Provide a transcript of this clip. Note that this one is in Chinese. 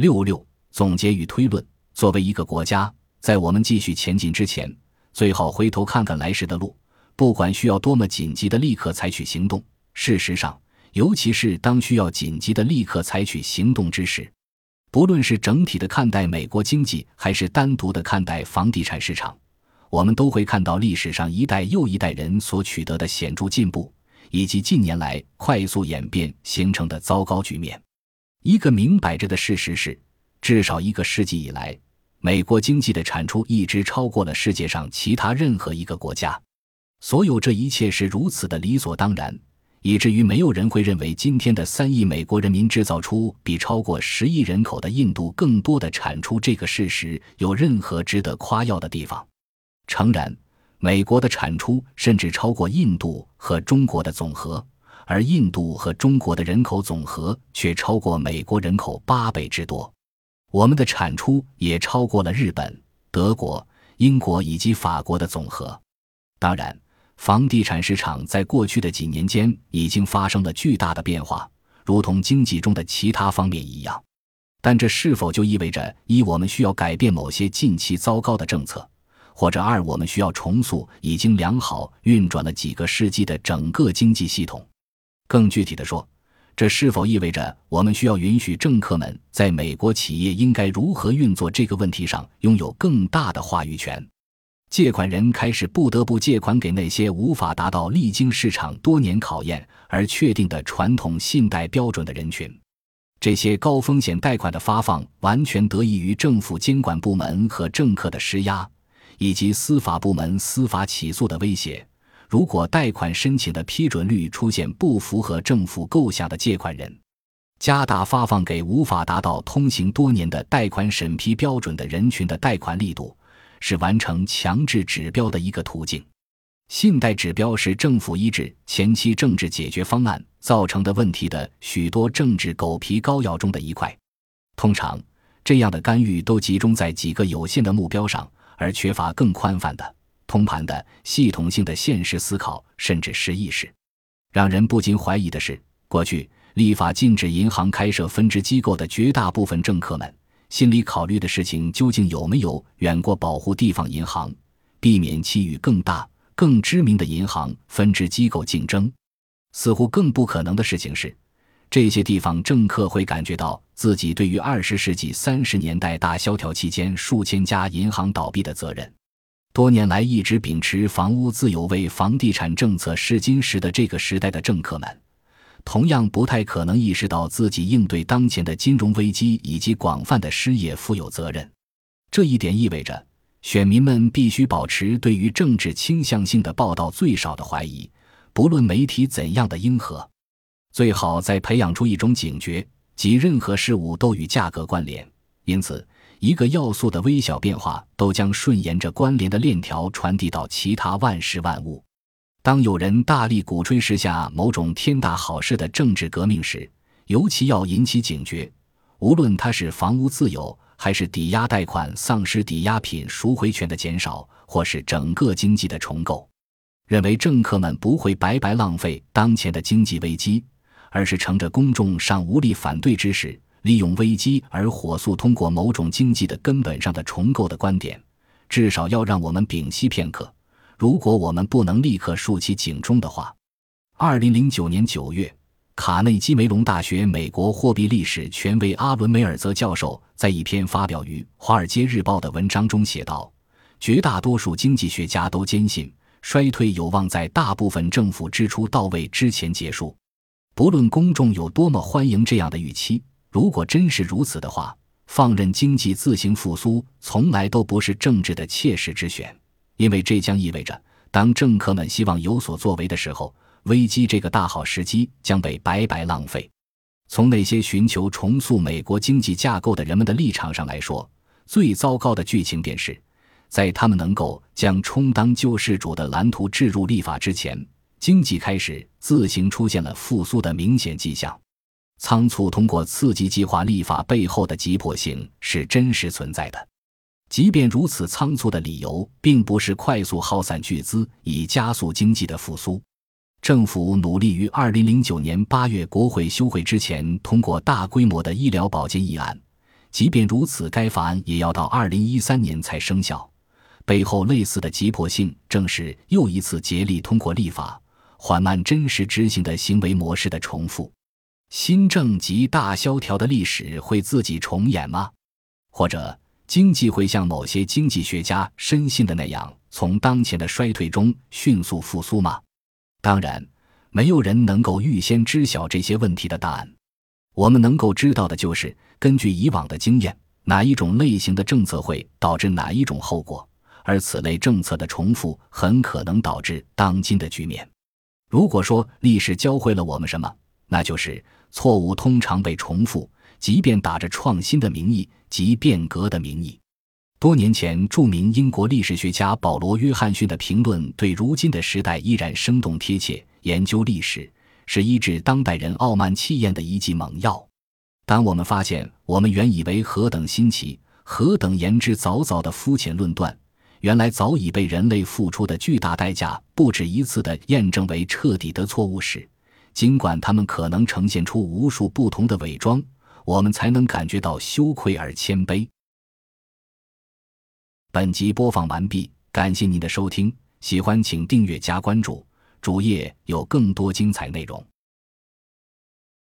六六总结与推论：作为一个国家，在我们继续前进之前，最好回头看看来时的路。不管需要多么紧急的立刻采取行动。事实上，尤其是当需要紧急的立刻采取行动之时，不论是整体的看待美国经济，还是单独的看待房地产市场，我们都会看到历史上一代又一代人所取得的显著进步，以及近年来快速演变形成的糟糕局面。一个明摆着的事实是，至少一个世纪以来，美国经济的产出一直超过了世界上其他任何一个国家。所有这一切是如此的理所当然，以至于没有人会认为今天的三亿美国人民制造出比超过十亿人口的印度更多的产出这个事实有任何值得夸耀的地方。诚然，美国的产出甚至超过印度和中国的总和。而印度和中国的人口总和却超过美国人口八倍之多，我们的产出也超过了日本、德国、英国以及法国的总和。当然，房地产市场在过去的几年间已经发生了巨大的变化，如同经济中的其他方面一样。但这是否就意味着一我们需要改变某些近期糟糕的政策，或者二我们需要重塑已经良好运转了几个世纪的整个经济系统？更具体的说，这是否意味着我们需要允许政客们在美国企业应该如何运作这个问题上拥有更大的话语权？借款人开始不得不借款给那些无法达到历经市场多年考验而确定的传统信贷标准的人群。这些高风险贷款的发放完全得益于政府监管部门和政客的施压，以及司法部门司法起诉的威胁。如果贷款申请的批准率出现不符合政府构想的借款人，加大发放给无法达到通行多年的贷款审批标准的人群的贷款力度，是完成强制指标的一个途径。信贷指标是政府医治前期政治解决方案造成的问题的许多政治狗皮膏药中的一块。通常，这样的干预都集中在几个有限的目标上，而缺乏更宽泛的。通盘的、系统性的现实思考，甚至是意识，让人不禁怀疑的是：过去立法禁止银行开设分支机构的绝大部分政客们，心里考虑的事情究竟有没有远过保护地方银行，避免其与更大、更知名的银行分支机构竞争？似乎更不可能的事情是，这些地方政客会感觉到自己对于二十世纪三十年代大萧条期间数千家银行倒闭的责任。多年来一直秉持房屋自有为房地产政策试金石的这个时代的政客们，同样不太可能意识到自己应对当前的金融危机以及广泛的失业负有责任。这一点意味着，选民们必须保持对于政治倾向性的报道最少的怀疑，不论媒体怎样的应和。最好再培养出一种警觉，即任何事物都与价格关联。因此。一个要素的微小变化，都将顺沿着关联的链条传递到其他万事万物。当有人大力鼓吹时下某种天大好事的政治革命时，尤其要引起警觉。无论它是房屋自由，还是抵押贷款丧失抵押品赎回权的减少，或是整个经济的重构，认为政客们不会白白浪费当前的经济危机，而是乘着公众尚无力反对之时。利用危机而火速通过某种经济的根本上的重构的观点，至少要让我们屏息片刻。如果我们不能立刻竖起警钟的话，二零零九年九月，卡内基梅隆大学美国货币历史权威阿伦梅尔泽教授在一篇发表于《华尔街日报》的文章中写道：“绝大多数经济学家都坚信，衰退有望在大部分政府支出到位之前结束，不论公众有多么欢迎这样的预期。”如果真是如此的话，放任经济自行复苏从来都不是政治的切实之选，因为这将意味着，当政客们希望有所作为的时候，危机这个大好时机将被白白浪费。从那些寻求重塑美国经济架构的人们的立场上来说，最糟糕的剧情便是，在他们能够将充当救世主的蓝图置入立法之前，经济开始自行出现了复苏的明显迹象。仓促通过刺激计划立法背后的急迫性是真实存在的，即便如此，仓促的理由并不是快速耗散巨资以加速经济的复苏。政府努力于2009年8月国会休会之前通过大规模的医疗保健议案，即便如此，该法案也要到二零一三年才生效。背后类似的急迫性，正是又一次竭力通过立法缓慢真实执行的行为模式的重复。新政及大萧条的历史会自己重演吗？或者经济会像某些经济学家深信的那样，从当前的衰退中迅速复苏吗？当然，没有人能够预先知晓这些问题的答案。我们能够知道的就是，根据以往的经验，哪一种类型的政策会导致哪一种后果，而此类政策的重复很可能导致当今的局面。如果说历史教会了我们什么，那就是错误通常被重复，即便打着创新的名义及变革的名义。多年前，著名英国历史学家保罗·约翰逊的评论对如今的时代依然生动贴切。研究历史。是医治当代人傲慢气焰的一剂猛药。当我们发现我们原以为何等新奇、何等言之凿凿的肤浅论断，原来早已被人类付出的巨大代价不止一次的验证为彻底的错误时，尽管他们可能呈现出无数不同的伪装，我们才能感觉到羞愧而谦卑。本集播放完毕，感谢您的收听，喜欢请订阅加关注。主页有更多精彩内容。